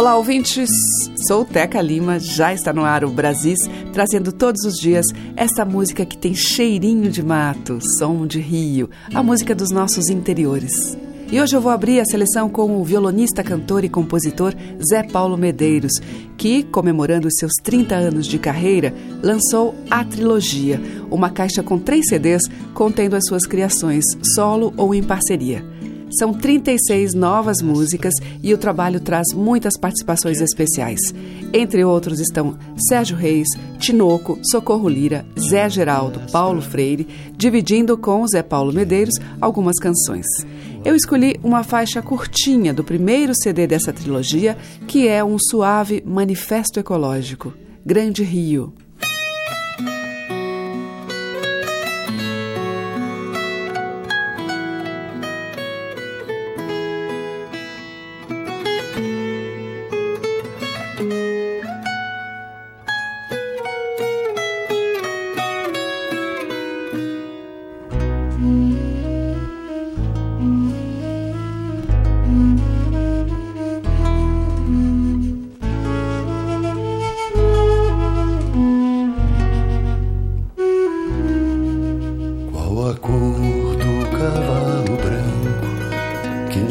Olá, ouvintes! Sou Teca Lima, já está no ar o Brasis, trazendo todos os dias essa música que tem cheirinho de mato, som de rio, a música dos nossos interiores. E hoje eu vou abrir a seleção com o violonista, cantor e compositor Zé Paulo Medeiros, que, comemorando seus 30 anos de carreira, lançou a Trilogia, uma caixa com três CDs contendo as suas criações, solo ou em parceria. São 36 novas músicas e o trabalho traz muitas participações especiais. Entre outros estão Sérgio Reis, Tinoco, Socorro Lira, Zé Geraldo, Paulo Freire, dividindo com Zé Paulo Medeiros algumas canções. Eu escolhi uma faixa curtinha do primeiro CD dessa trilogia, que é um suave manifesto ecológico, Grande Rio.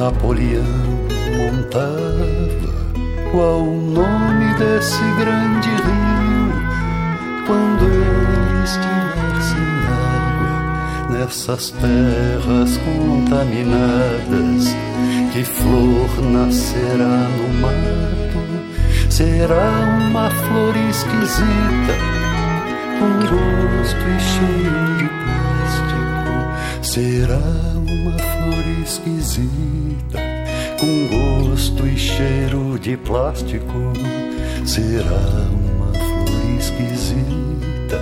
Napoleão montava? Qual o nome desse grande rio quando ele estiver sem água nessas terras contaminadas? Que flor nascerá no mato? Será uma flor esquisita com gosto e cheiro de plástico. Será uma esquisita com gosto e cheiro de plástico. Será uma flor esquisita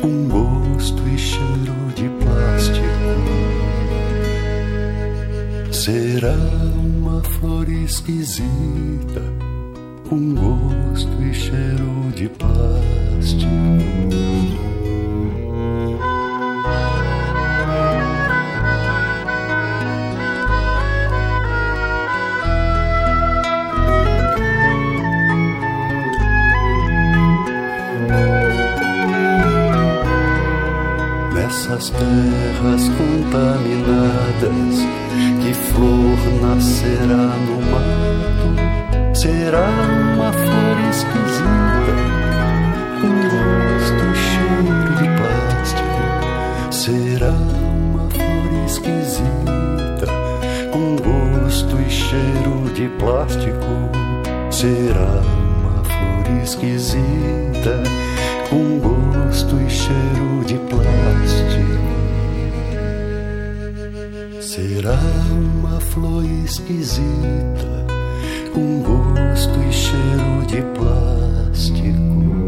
com gosto e cheiro de plástico. Será uma flor esquisita com gosto e cheiro de plástico. será. Flor esquisita, com gosto e cheiro de plástico.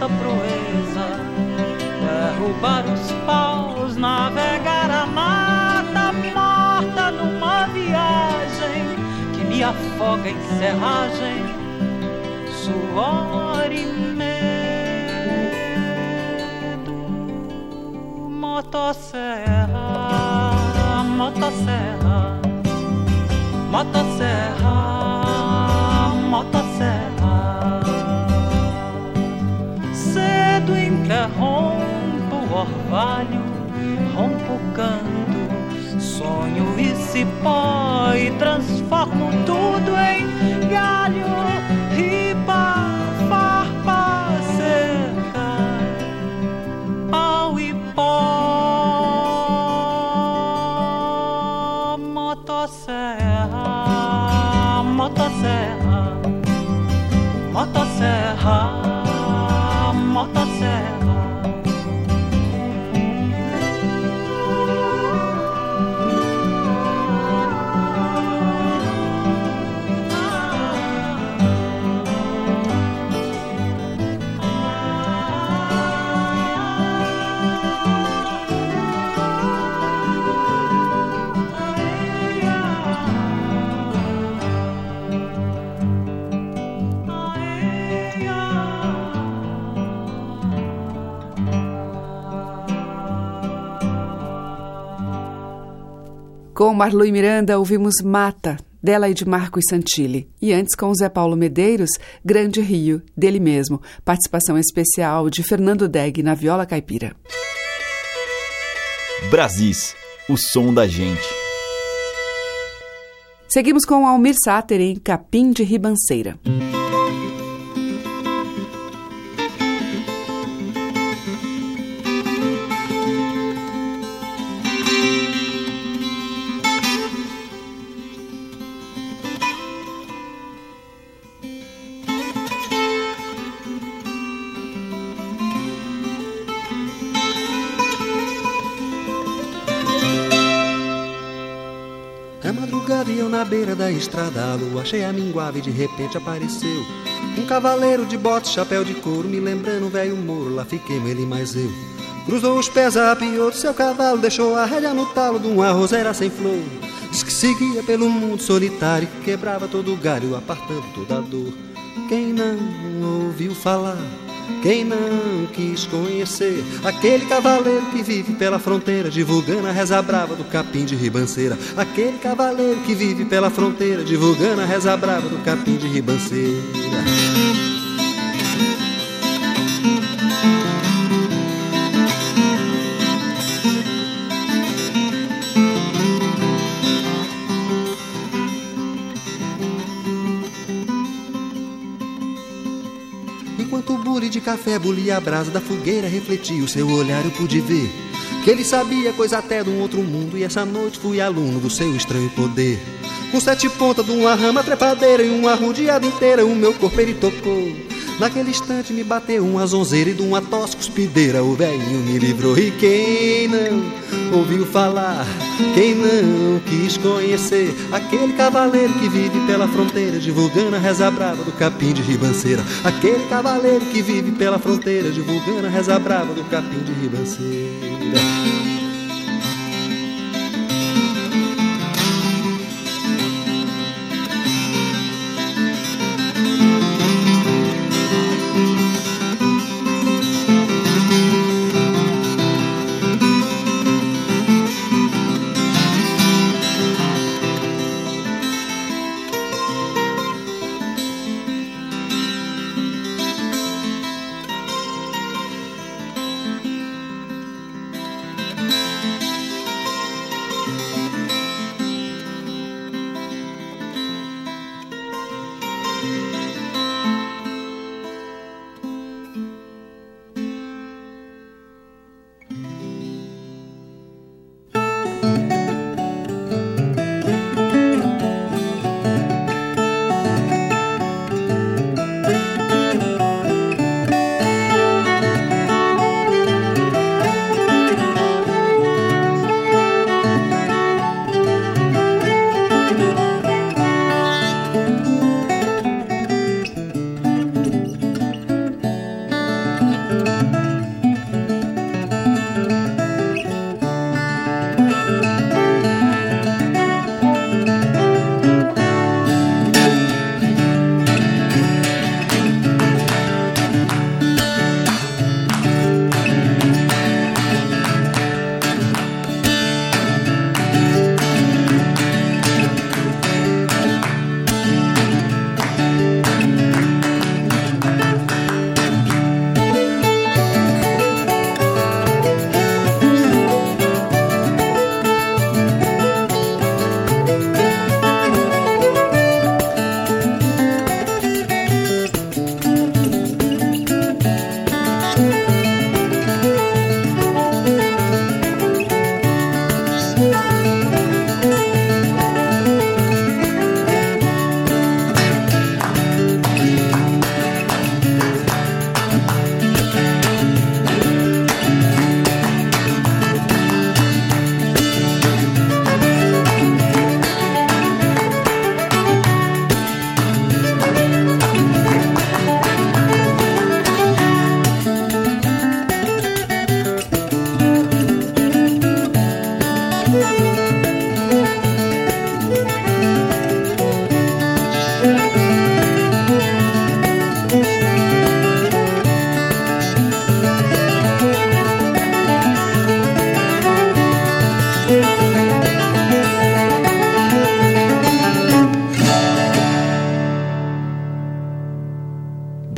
Desta proeza? derrubar os paus, navegar a mata morta numa viagem que me afoga em serragem, suor e medo. Motosserra, motosserra, motosserra, motosserra. Cedo interrompe orvalho, rompo o canto, sonho e cipó e transformo tudo em galho, riba, farpa, cerca, pau e pó, motosserra, motosserra, motosserra. Com Marlu e Miranda, ouvimos Mata, dela e de Marcos Santilli. E antes, com Zé Paulo Medeiros, Grande Rio, dele mesmo. Participação especial de Fernando Deg na viola caipira. Brasis, o som da gente. Seguimos com Almir Sater em Capim de Ribanceira. Estrada a lua cheia minguava e de repente apareceu. Um cavaleiro de bote, chapéu de couro Me lembrando um velho moro, lá fiquemos ele mais eu. Cruzou os pés, apiou seu cavalo Deixou a rédea no talo de uma roseira sem flor. Diz que seguia pelo mundo solitário Que quebrava todo o galho, apartando toda a dor. Quem não ouviu falar quem não quis conhecer aquele cavaleiro que vive pela fronteira, divulgando a reza brava do capim de ribanceira. Aquele cavaleiro que vive pela fronteira, divulgando a reza brava do capim de ribanceira. De café bulia a brasa da fogueira, refletia o seu olhar, eu pude ver que ele sabia coisa até de um outro mundo. E essa noite fui aluno do seu estranho poder. Com sete pontas de uma rama trepadeira e uma rodeada inteira, o meu corpo ele tocou. Naquele instante me bateu uma zonzeira e de uma tosse cuspideira o velhinho me livrou. E quem não ouviu falar, quem não quis conhecer aquele cavaleiro que vive pela fronteira, divulgando a reza brava do capim de ribanceira. Aquele cavaleiro que vive pela fronteira, divulgando a reza brava do capim de ribanceira.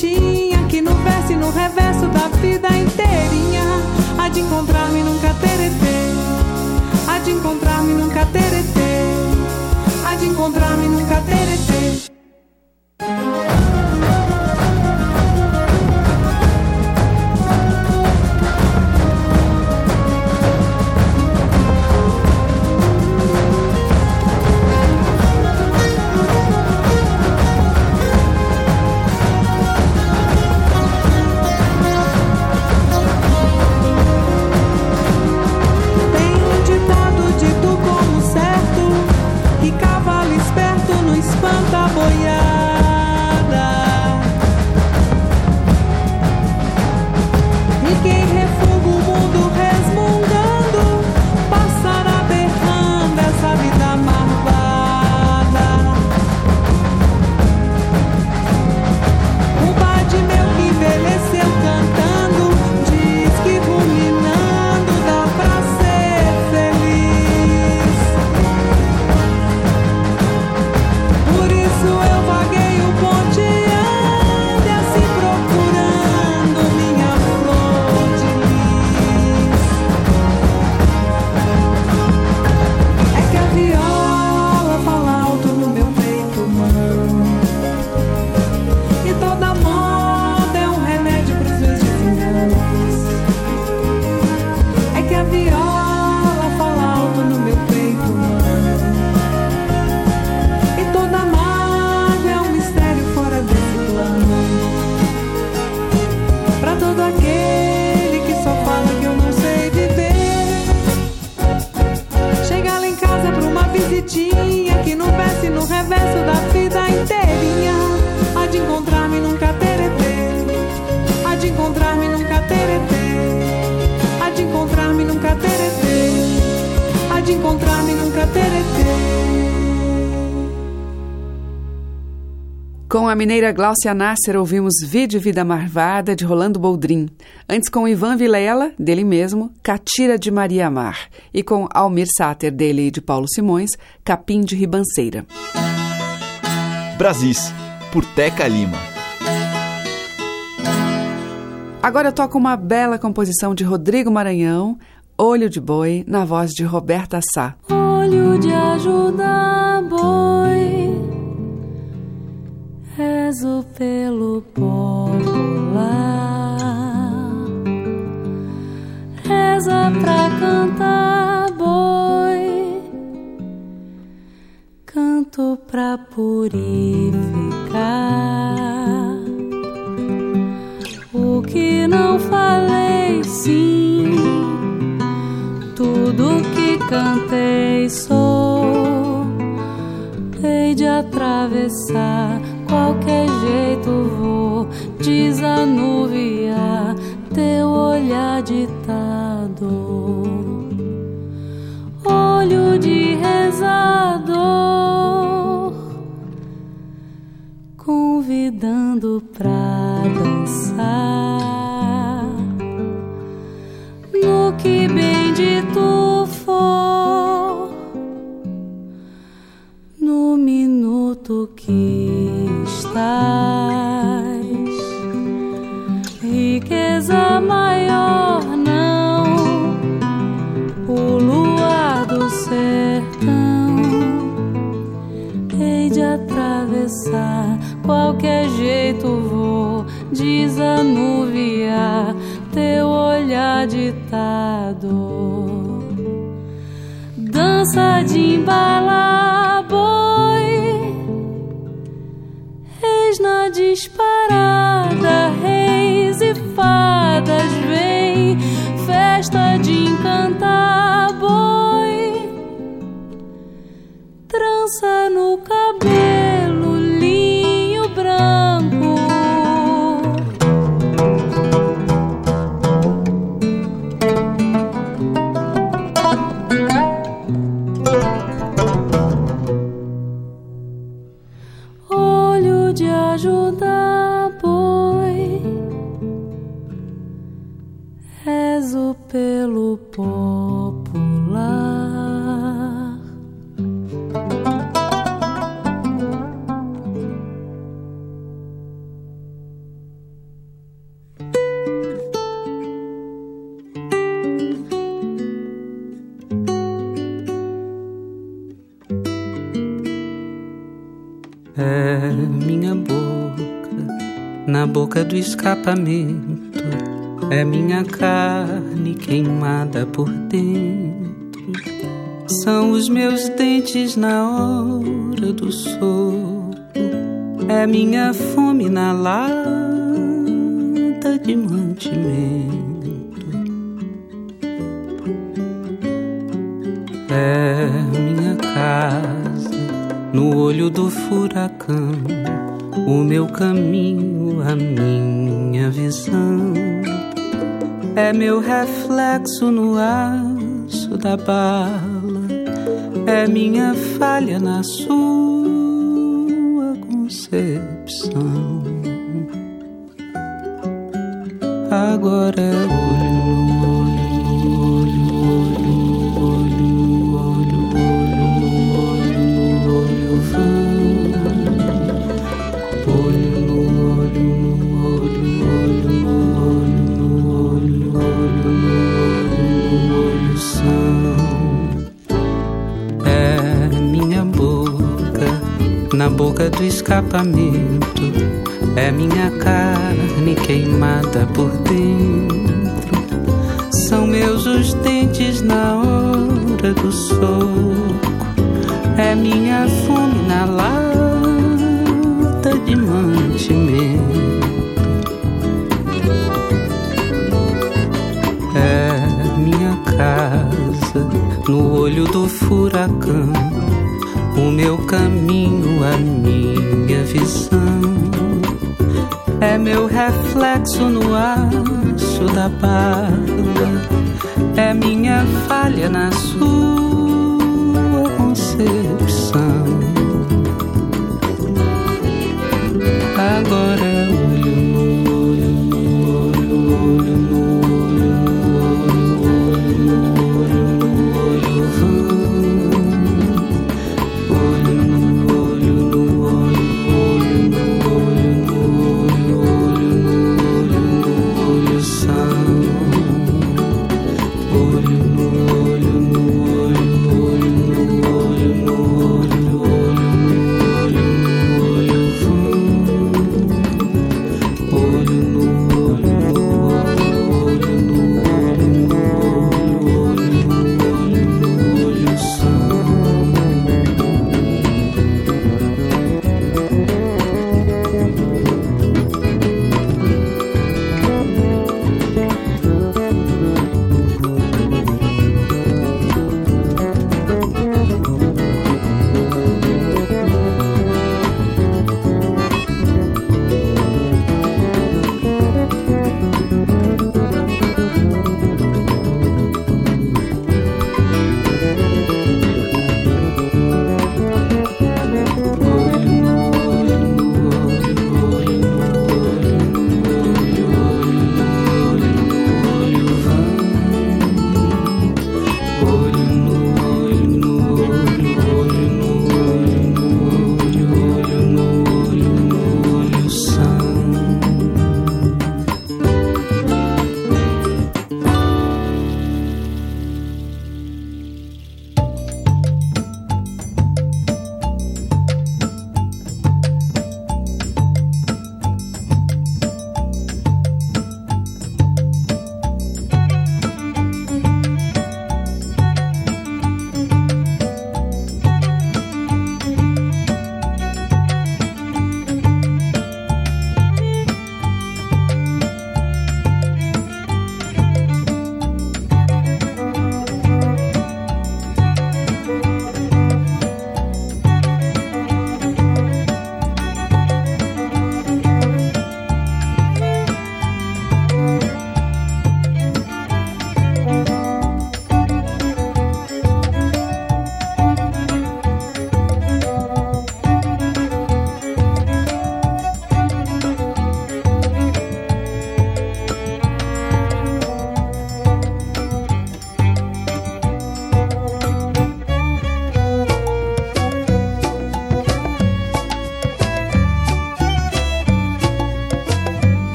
que no verso e no reverso da vida inteirinha há de encontrar-me nunca teretê há de encontrar-me nunca teretê há de encontrar-me nunca teretê a mineira Gláucia Nasser, ouvimos Vídeo Vida Marvada, de Rolando Boldrin. Antes, com Ivan Vilela, dele mesmo, Catira de Maria Amar. E com Almir Sáter, dele e de Paulo Simões, Capim de Ribanceira. Brasis, por Teca Lima. Agora eu toco uma bela composição de Rodrigo Maranhão, Olho de Boi, na voz de Roberta Sá. Olho de ajuda boi rezo pelo popular, reza pra cantar boi, canto pra purificar. O que não falei, sim, tudo que cantei sou. Hei de atravessar qualquer jeito vou desanuviar teu olhar ditado. Olho de rezador, convidando pra dançar. Qualquer jeito vou desanuviar teu olhar ditado. Dança de embalar boi. Reis na disparada, reis e fadas vem, festa de encantar boi, trança no cabelo, pelo popular É minha boca na boca do escapamento. É minha carne queimada por dentro. São os meus dentes na hora do sopro. É minha fome na lata de mantimento. É minha casa no olho do furacão, o meu caminho, a minha visão. É meu reflexo no aço da bala, é minha falha na sua escapamento. É minha carne queimada por dentro. São meus os dentes na hora do soco. É minha fome na lata de mantimento. É minha casa no olho do furacão meu caminho, a minha visão. É meu reflexo no aço da barba. É minha falha na sua concepção.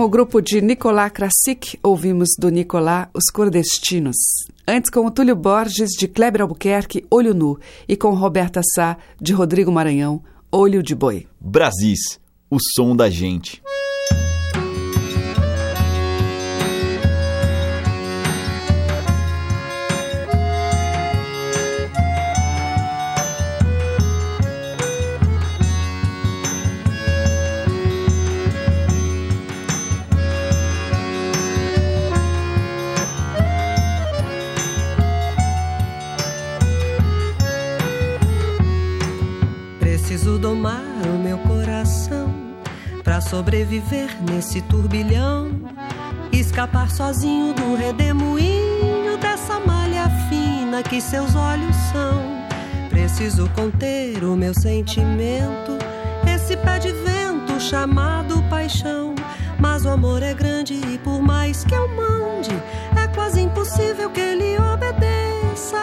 Com o grupo de Nicolás Krasik, ouvimos do Nicolás Os Cordestinos. Antes, com o Túlio Borges, de Kleber Albuquerque, Olho Nu. E com Roberta Sá, de Rodrigo Maranhão, Olho de Boi. Brasis, o som da gente. Sobreviver nesse turbilhão. Escapar sozinho do redemoinho dessa malha fina que seus olhos são. Preciso conter o meu sentimento, esse pé de vento chamado paixão. Mas o amor é grande e por mais que eu mande, é quase impossível que ele obedeça.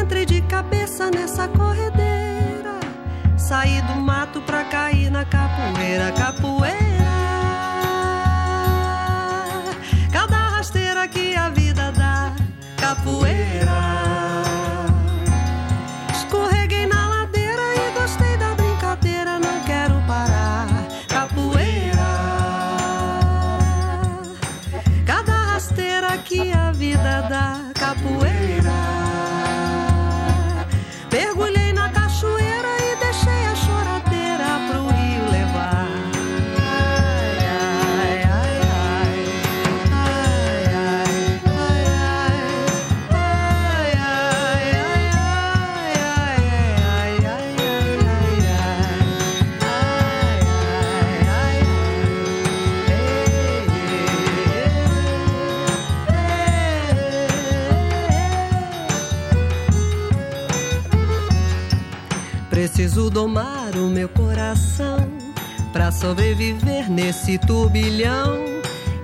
Entre de cabeça nessa corredeira, sair do mato pra cair na capoeira, capoeira. Que a vida dá, capoeira. Escorreguei na ladeira e gostei da brincadeira, não quero parar, capoeira. Cada rasteira que a vida dá, capoeira. Sobreviver nesse turbilhão.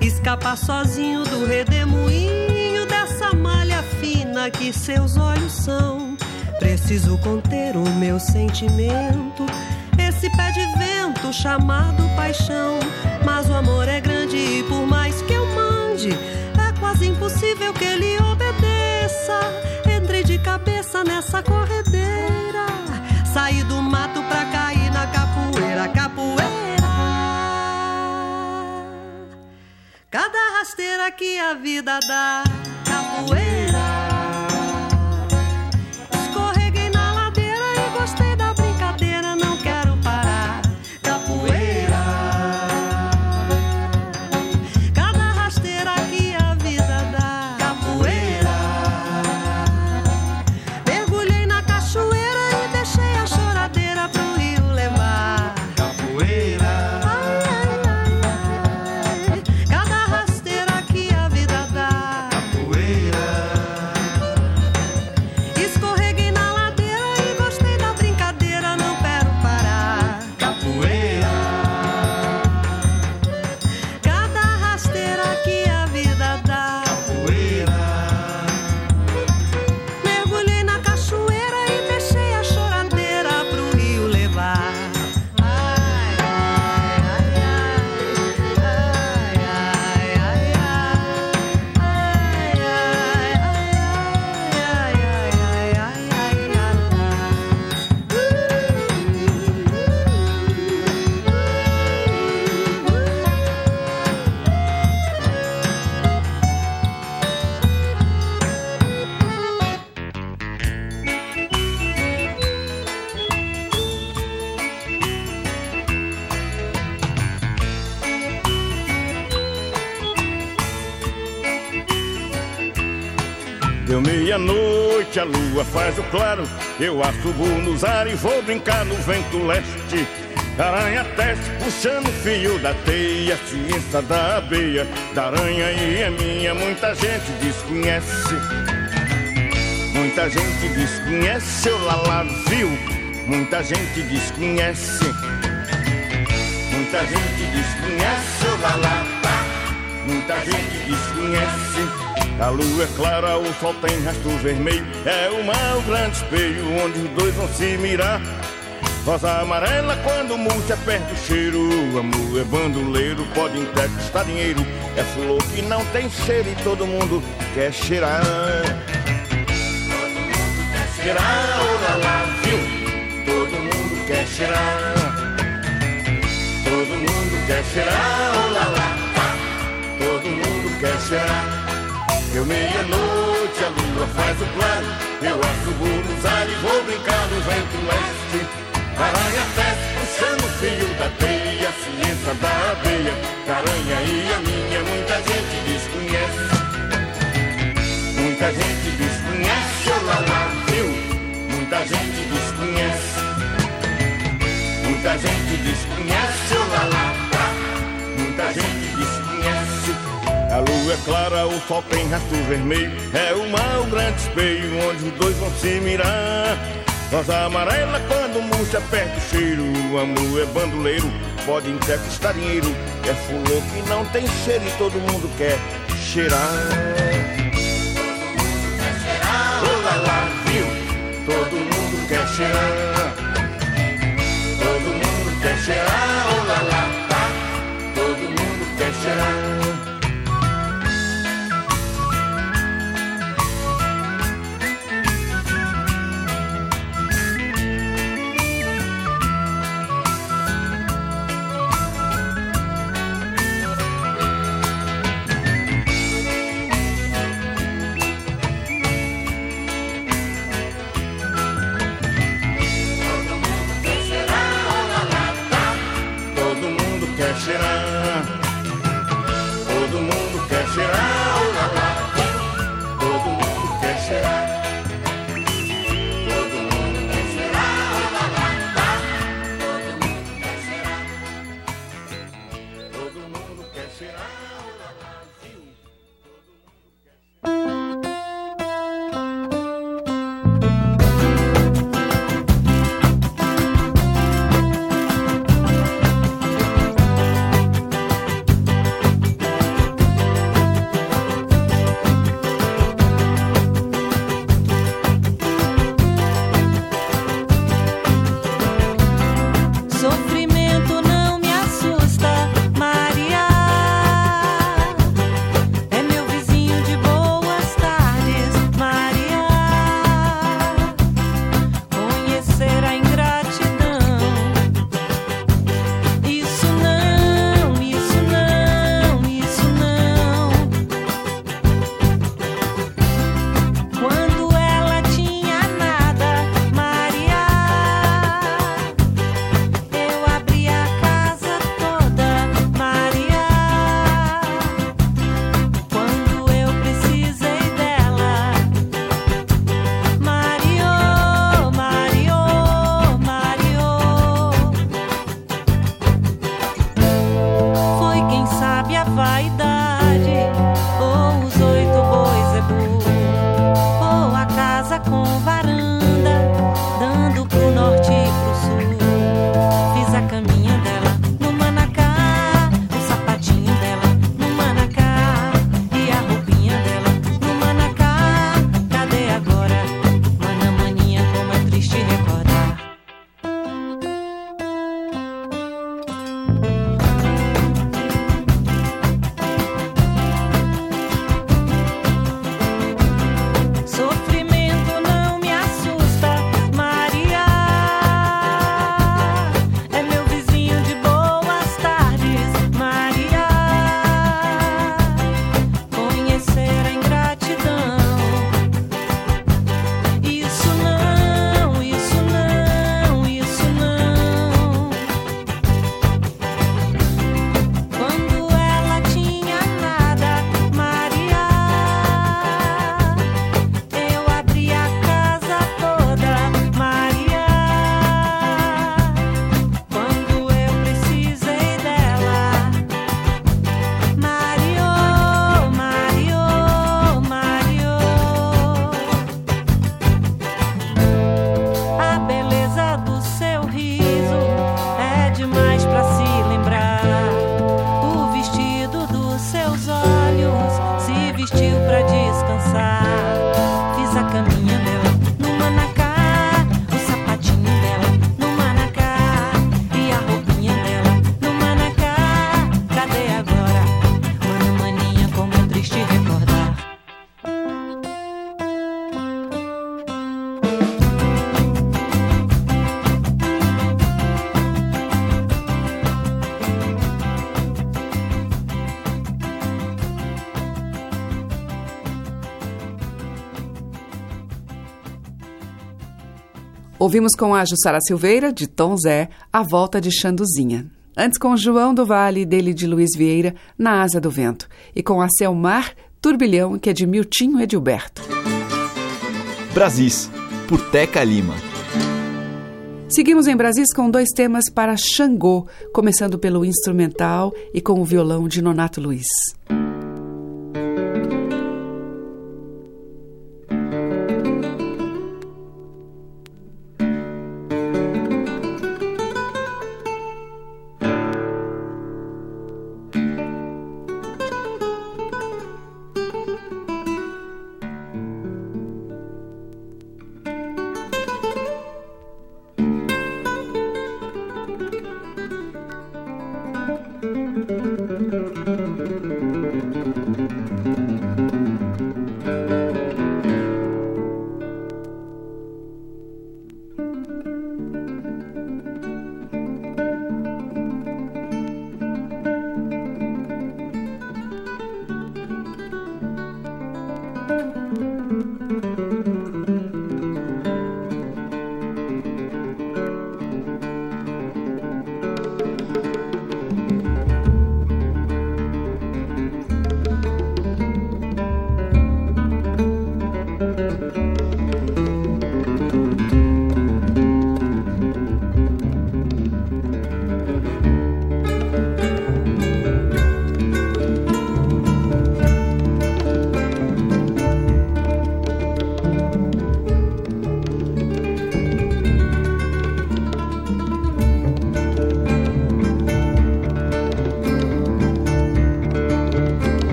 Escapar sozinho do redemoinho dessa malha fina que seus olhos são. Preciso conter o meu sentimento, esse pé de vento chamado paixão. Mas o amor é grande e por mais que eu mande, é quase impossível que ele obedeça. Entre de cabeça nessa corredeira, Cada rasteira que a vida dá, capoeira. Lua faz o claro. Eu assubo nos ares e vou brincar no vento leste. Aranha teste, puxando o fio da teia. Ciência da abeia, da aranha e é minha. Muita gente desconhece. Muita gente desconhece, o Lala viu. Muita gente desconhece. Muita gente desconhece, o Lala tá. Muita gente desconhece. A lua é clara, o sol tem rastro vermelho. É o mar, o grande espelho, onde os dois vão se mirar. Rosa amarela quando murcha perde o cheiro Amor é bandoleiro, pode entrevistar dinheiro É flor que não tem cheiro e todo mundo quer cheirar Todo mundo quer cheirar, oh lá lá, viu? Todo mundo quer cheirar Todo mundo quer cheirar, oh lá lá, tá? Todo mundo quer cheirar eu meia-noite, a lua faz o claro Eu assumo nos ares, vou brincar no vento leste Aranha teste, puxando o fio da teia Ciência da abelha, caranha e a é clara, o sol tem rastro vermelho. É o mar, o grande espelho, onde os dois vão se mirar. Rosa amarela quando murcha perde o cheiro. O amor é bandoleiro, pode até custar dinheiro. É fulô que não tem cheiro e todo mundo quer cheirar. Todo mundo quer cheirar, oh lá lá, viu? Todo mundo quer cheirar. Todo mundo quer cheirar, oh lá lá, tá? Todo mundo quer cheirar. Ouvimos com a Jussara Silveira, de Tom Zé, A Volta de Xanduzinha. Antes com João do Vale, dele de Luiz Vieira, Na Asa do Vento. E com a Selmar, Turbilhão, que é de Miltinho Edilberto. Brasis, por Teca Lima. Seguimos em Brasis com dois temas para Xangô, começando pelo instrumental e com o violão de Nonato Luiz.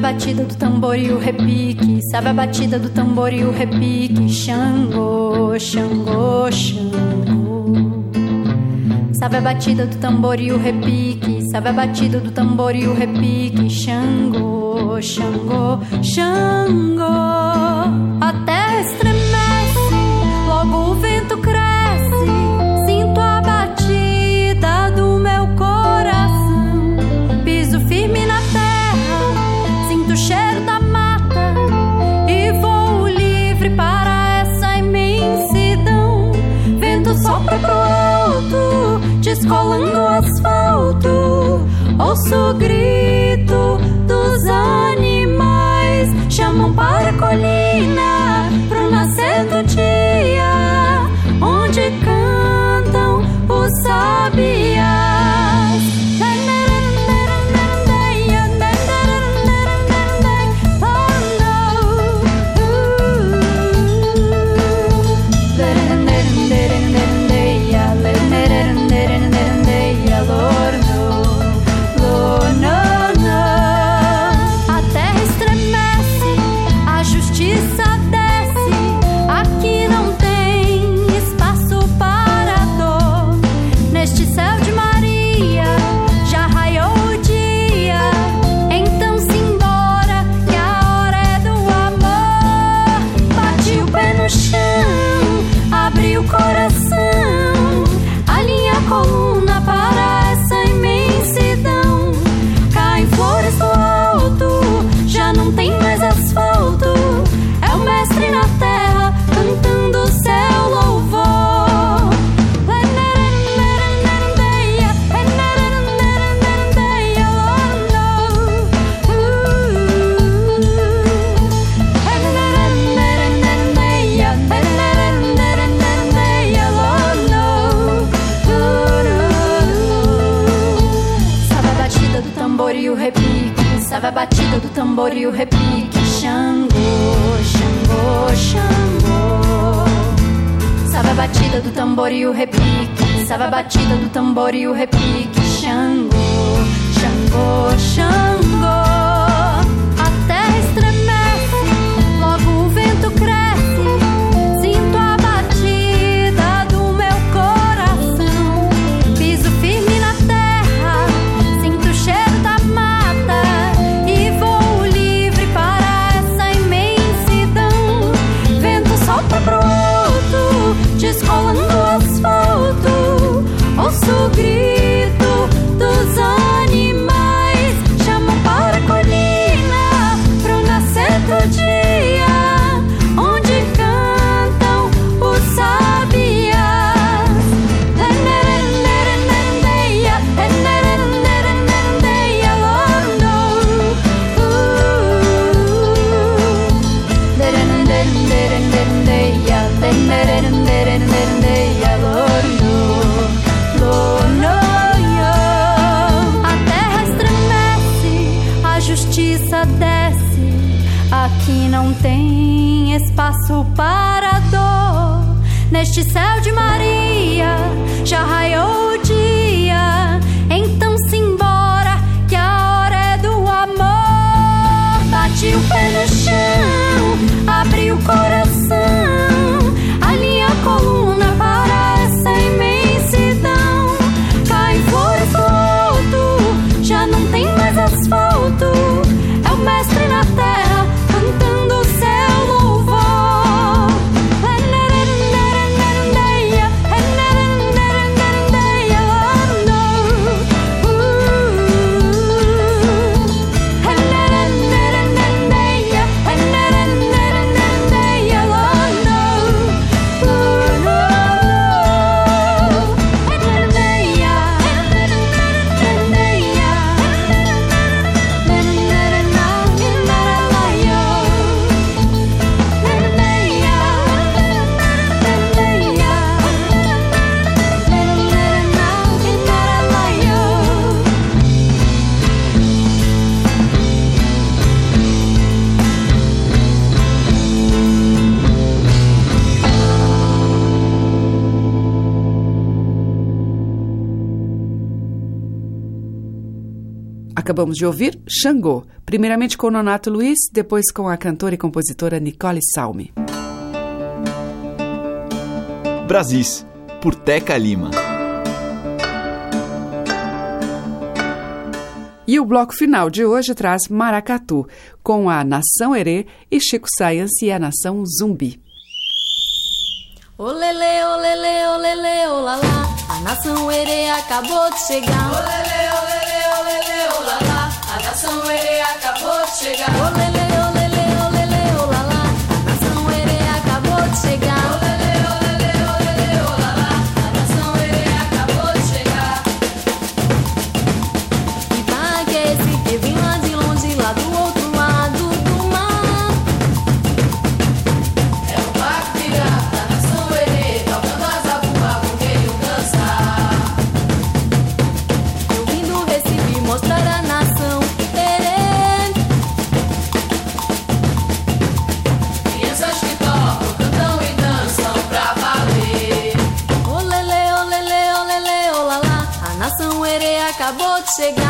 a batida do tambor e o repique, sabe a batida do tambor e o repique. Xangô, Xangô, Xangô. Sabe a batida do tambor e o repique, sabe a batida do tambor e o repique. Xangô, Xangô, Xangô. Ouço o grito dos animais, chamam para colher. E o repique, Xangô, Xangô, Xangô. Sabe a batida do tambor e o repique, sabe a batida do tambor e o repique, Xangô, Xangô, Xangô. Acabamos de ouvir Xangô, primeiramente com Nonato Luiz, depois com a cantora e compositora Nicole Salme. Brasis, por Teca Lima. E o bloco final de hoje traz Maracatu, com a Nação Herê e Chico Science e a Nação Zumbi. Olele, olele, olele, olala, a Nação Herê acabou de chegar. Olele, olele lele, é olá, a nação ele acabou de chegar. chegar.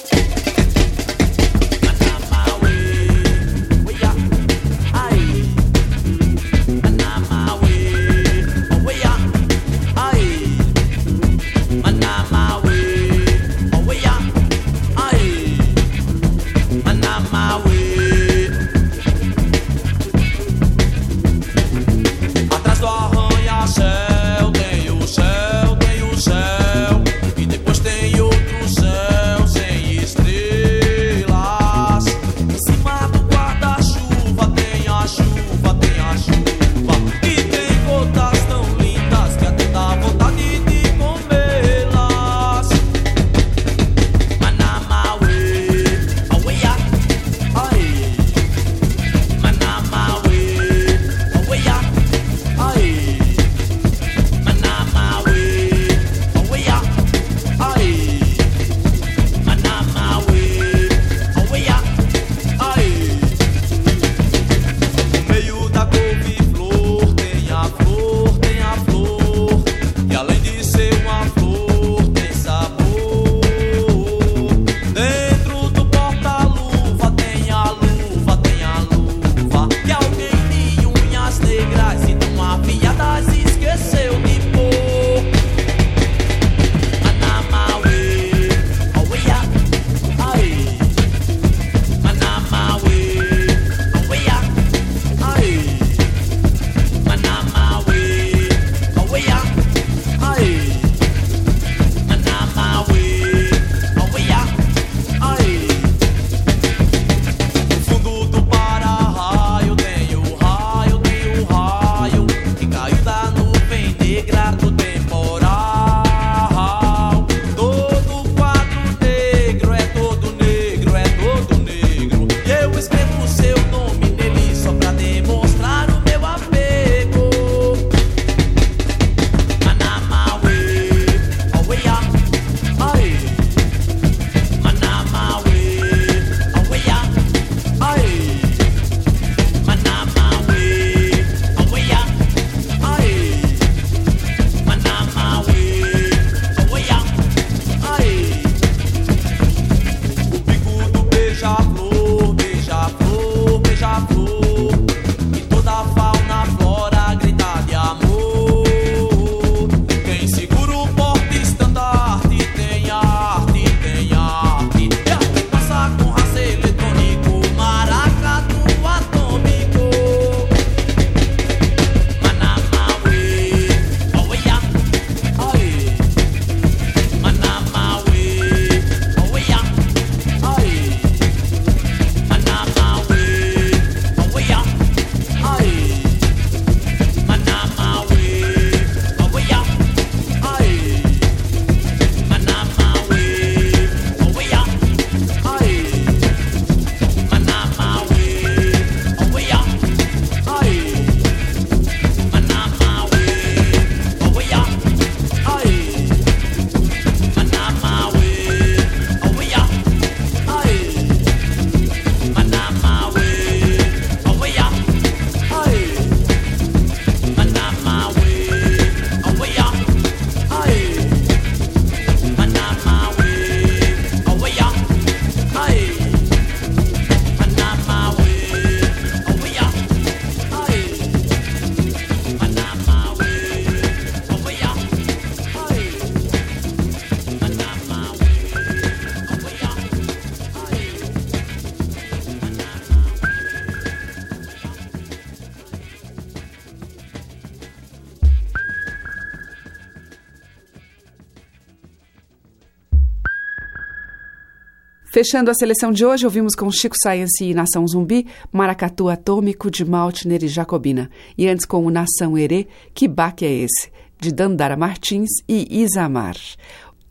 Fechando a seleção de hoje, ouvimos com Chico Science e Nação Zumbi, Maracatu Atômico de Maltner e Jacobina. E antes com o Nação Herê, Que Baque é Esse? de Dandara Martins e Isamar.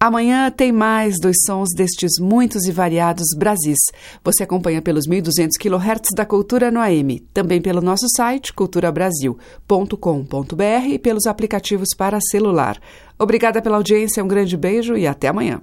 Amanhã tem mais dos sons destes muitos e variados Brasis. Você acompanha pelos 1.200 kHz da Cultura no AM, também pelo nosso site culturabrasil.com.br e pelos aplicativos para celular. Obrigada pela audiência, um grande beijo e até amanhã.